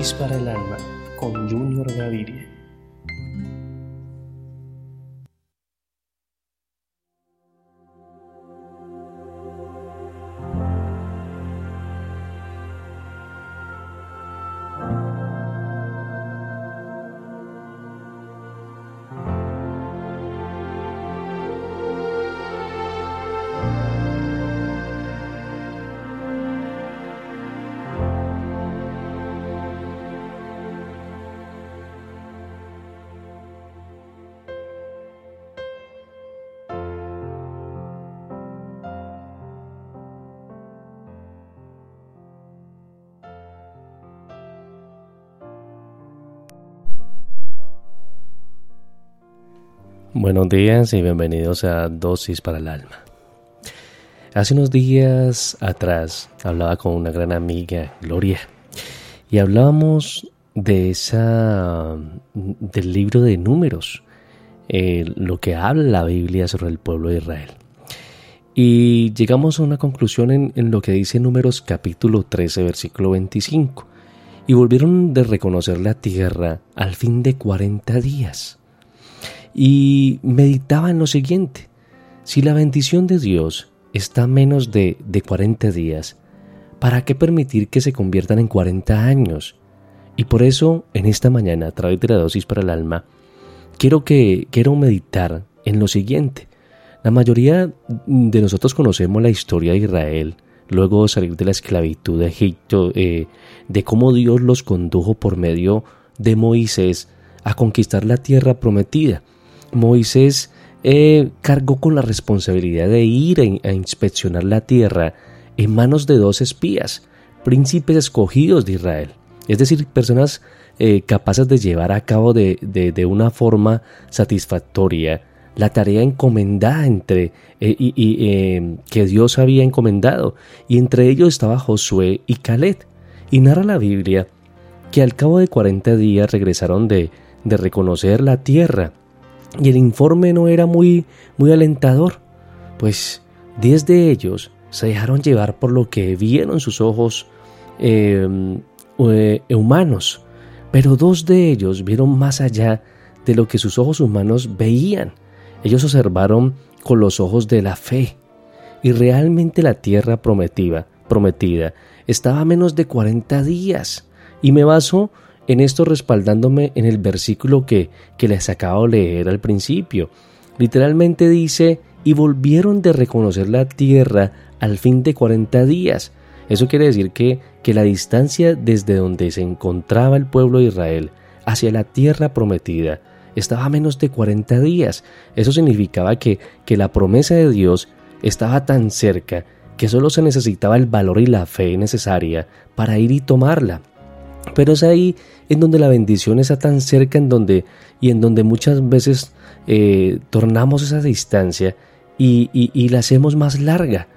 Dosis para el alma con Junior Gaviria. Buenos días y bienvenidos a Dosis para el Alma. Hace unos días atrás hablaba con una gran amiga, Gloria, y hablábamos de esa del libro de números, eh, lo que habla la Biblia sobre el pueblo de Israel. Y llegamos a una conclusión en, en lo que dice Números capítulo 13, versículo 25. Y volvieron de reconocer la tierra al fin de 40 días y meditaba en lo siguiente. Si la bendición de Dios está menos de, de 40 días, ¿para qué permitir que se conviertan en 40 años? Y por eso, en esta mañana, a través de la dosis para el alma, quiero, que, quiero meditar en lo siguiente. La mayoría de nosotros conocemos la historia de Israel, luego de salir de la esclavitud de Egipto, eh, de cómo Dios los condujo por medio de Moisés a conquistar la tierra prometida. Moisés eh, cargó con la responsabilidad de ir a, inspeccionar la tierra en manos de dos espías, príncipes escogidos de Israel, es decir, personas eh, capaces de llevar a cabo de, una forma satisfactoria la tarea encomendada entre eh, y, que Dios había encomendado, y entre ellos estaba Josué y Caleb. Y narra la Biblia que al cabo de 40 días regresaron de, de reconocer la tierra y el informe no era muy, muy alentador, pues diez de ellos se dejaron llevar por lo que vieron sus ojos em, eh, humanos, pero dos de ellos vieron más allá de lo que sus ojos humanos veían. Ellos observaron con los ojos de la fe, y realmente la tierra prometida, prometida estaba a menos de 40 días. Y me baso en esto respaldándome en el versículo que, que les acabo de leer al principio. Literalmente dice, y volvieron de reconocer la tierra al fin de 40 días. Eso quiere decir que, que la distancia desde donde se encontraba el pueblo de Israel hacia la tierra prometida estaba a menos de 40 días. Eso significaba que, que la promesa de Dios estaba tan cerca que solo se necesitaba el valor y la fe necesaria para ir y tomarla. Pero es ahí en donde la bendición está tan cerca en donde, y en donde muchas veces eh, tornamos esa distancia y, la hacemos más larga.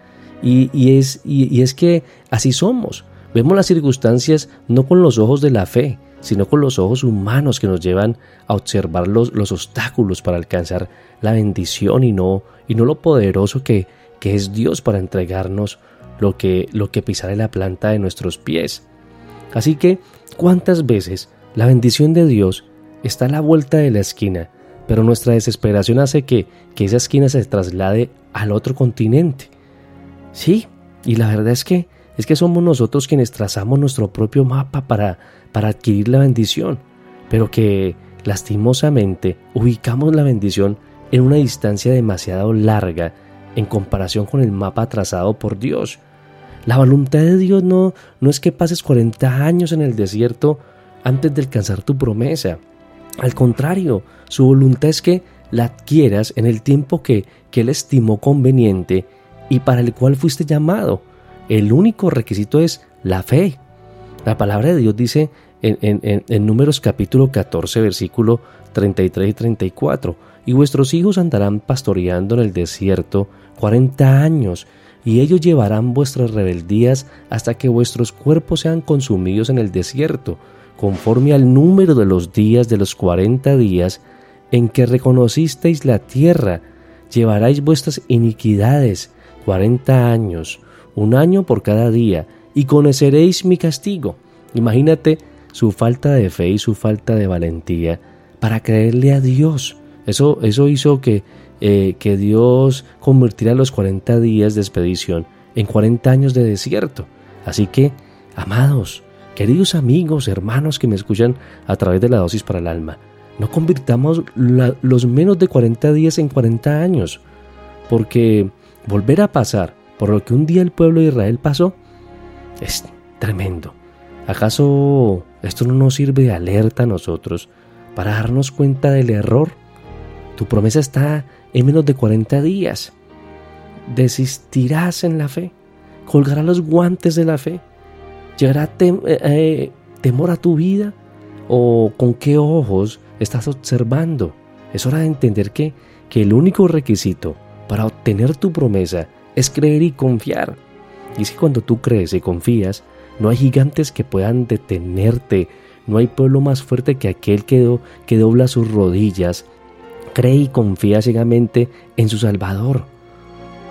Y, es, y, es que así somos. Vemos las circunstancias no con los ojos de la fe, sino con los ojos humanos que nos llevan a observar los, los obstáculos para alcanzar la bendición y no, y no lo poderoso que, que es Dios para entregarnos lo que, lo que pisará la planta de nuestros pies. Así que, ¿cuántas veces la bendición de Dios está a la vuelta de la esquina, pero nuestra desesperación hace que, que esa esquina se traslade al otro continente? Sí, y la verdad es que es que somos nosotros quienes trazamos nuestro propio mapa para, para adquirir la bendición, pero que lastimosamente ubicamos la bendición en una distancia demasiado larga en comparación con el mapa trazado por Dios. La voluntad de Dios no, no es que pases 40 años en el desierto antes de alcanzar tu promesa. Al contrario, su voluntad es que la adquieras en el tiempo que, que Él estimó conveniente y para el cual fuiste llamado. El único requisito es la fe. La palabra de Dios dice en, Números capítulo 14, versículo 33 y 34. Y vuestros hijos andarán pastoreando en el desierto cuarenta años, y ellos llevarán vuestras rebeldías hasta que vuestros cuerpos sean consumidos en el desierto, conforme al número de los días de los cuarenta días en que reconocisteis la tierra, llevaréis vuestras iniquidades cuarenta años, un año por cada día, y conoceréis mi castigo. Imagínate su falta de fe y su falta de valentía para creerle a Dios. Eso, eso hizo que, eh, que Dios convirtiera los 40 días de expedición en 40 años de desierto. Así que, amados, queridos amigos, hermanos que me escuchan a través de la dosis para el alma, no convirtamos los menos de 40 días en 40 años, porque volver a pasar por lo que un día el pueblo de Israel pasó es tremendo. ¿Acaso esto no nos sirve de alerta a nosotros para darnos cuenta del error? Tu promesa está en menos de 40 días. ¿Desistirás en la fe? ¿Colgarás los guantes de la fe? ¿Llegará eh, eh, temor a tu vida? ¿O con qué ojos estás observando? Es hora de entender que, que el único requisito para obtener tu promesa es creer y confiar. Y que cuando tú crees y confías, no hay gigantes que puedan detenerte, no hay pueblo más fuerte que aquel que, que dobla sus rodillas, cree y confía ciegamente en su Salvador.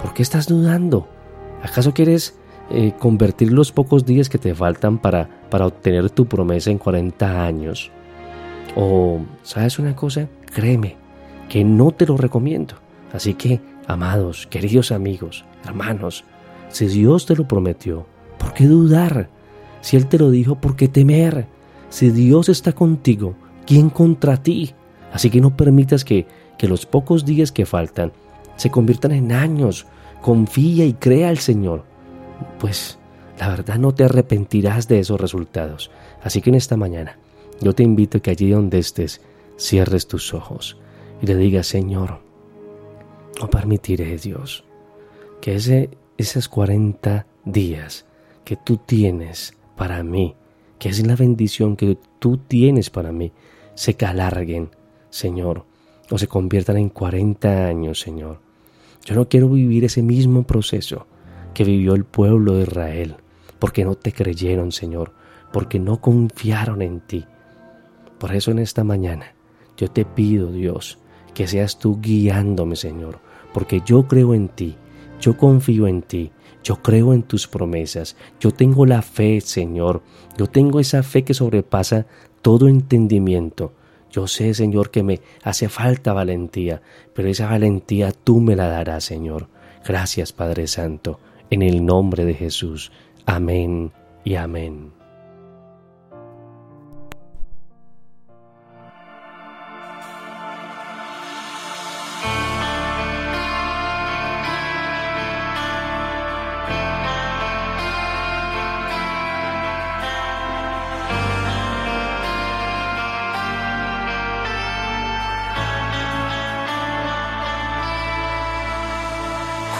¿Por qué estás dudando? ¿Acaso quieres eh, convertir los pocos días que te faltan para, para obtener tu promesa en 40 años? O, ¿sabes una cosa? Créeme, que no te lo recomiendo. Así que, amados, queridos amigos, hermanos, si Dios te lo prometió, ¿por qué dudar? Si Él te lo dijo, ¿por qué temer? Si Dios está contigo, ¿quién contra ti? Así que no permitas que, que los pocos días que faltan se conviertan en años. Confía y crea al Señor. Pues la verdad no te arrepentirás de esos resultados. Así que en esta mañana yo te invito a que allí donde estés cierres tus ojos y le digas, Señor, no permitiré, Dios, que ese, esos 40 días que tú tienes para mí, que es la bendición que tú tienes para mí, se alarguen, Señor, o se conviertan en 40 años, Señor. Yo no quiero vivir ese mismo proceso que vivió el pueblo de Israel, porque no te creyeron, Señor, porque no confiaron en ti. Por eso en esta mañana yo te pido, Dios, que seas tú guiándome, Señor, porque yo creo en ti, yo confío en ti, yo creo en tus promesas, yo tengo la fe, Señor, yo tengo esa fe que sobrepasa todo entendimiento. Yo sé, Señor, que me hace falta valentía, pero esa valentía tú me la darás, Señor. Gracias, Padre Santo, en el nombre de Jesús. Amén y amén.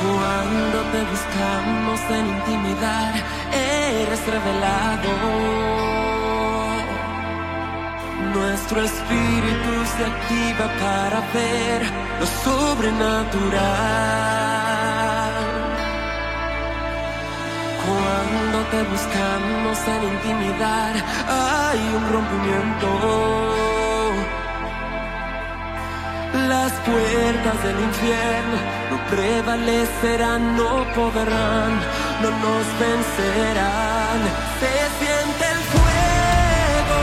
Cuando te buscamos en intimidad, eres revelado. Nuestro espíritu se activa para ver lo sobrenatural. Cuando te buscamos en intimidad, hay un rompimiento las puertas del infierno no prevalecerán, no podrán, no nos vencerán. Se siente el fuego,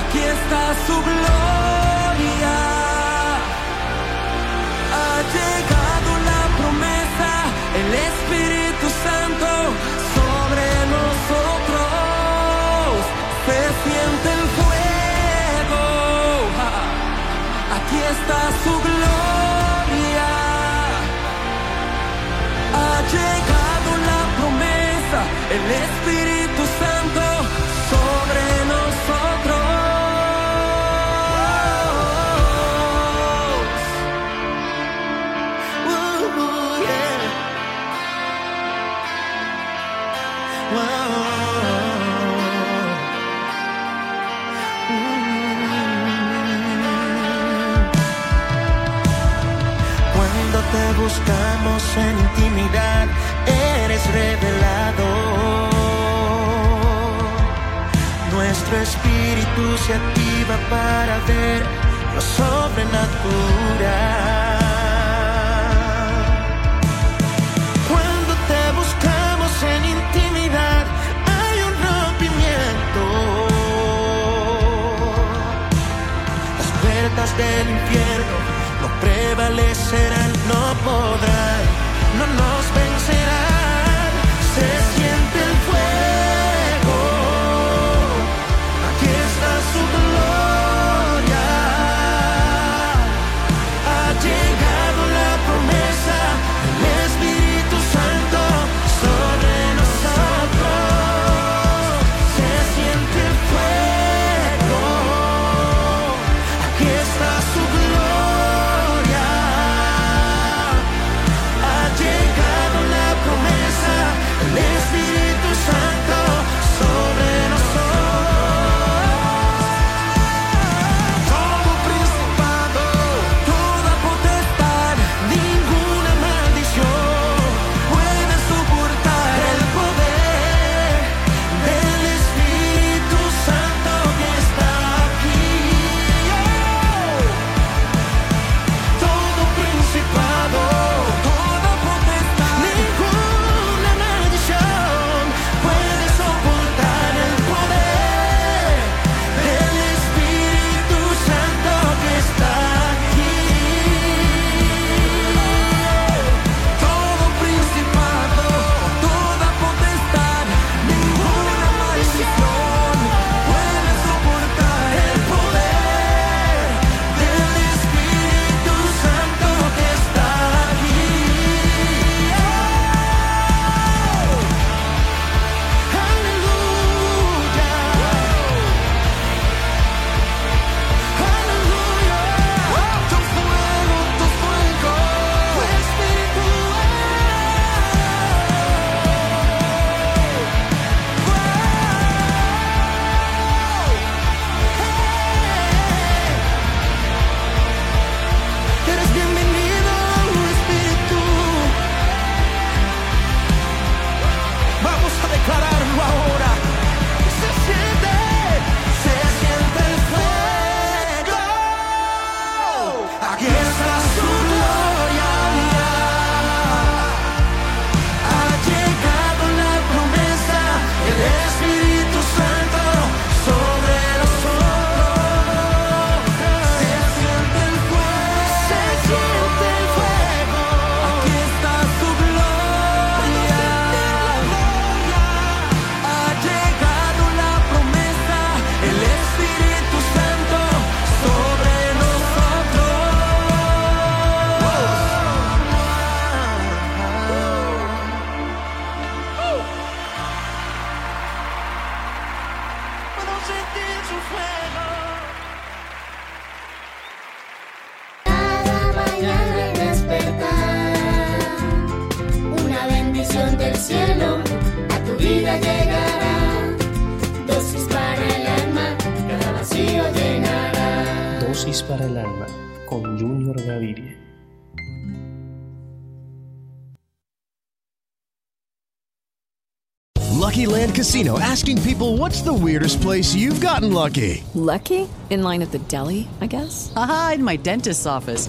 aquí está su gloria. Ha llegado la promesa, el Espíritu Santo sobre nosotros. Se siente aquí está su gloria. Ha llegado la promesa, el Espíritu Santo sobre nosotros. Buscamos en intimidad, eres revelado. Nuestro espíritu se activa para ver lo sobrenatural. Cuando te buscamos en intimidad, hay un rompimiento. Las puertas del infierno no prevalecerán, no podrán, vida llegará. Dosis para el alma, cada vacío llenará. Dosis para el alma con Junior Gaviria. Lucky Land Casino asking people what's the weirdest place you've gotten lucky? Lucky? In line at the deli, I guess? Aha, in my dentist's office.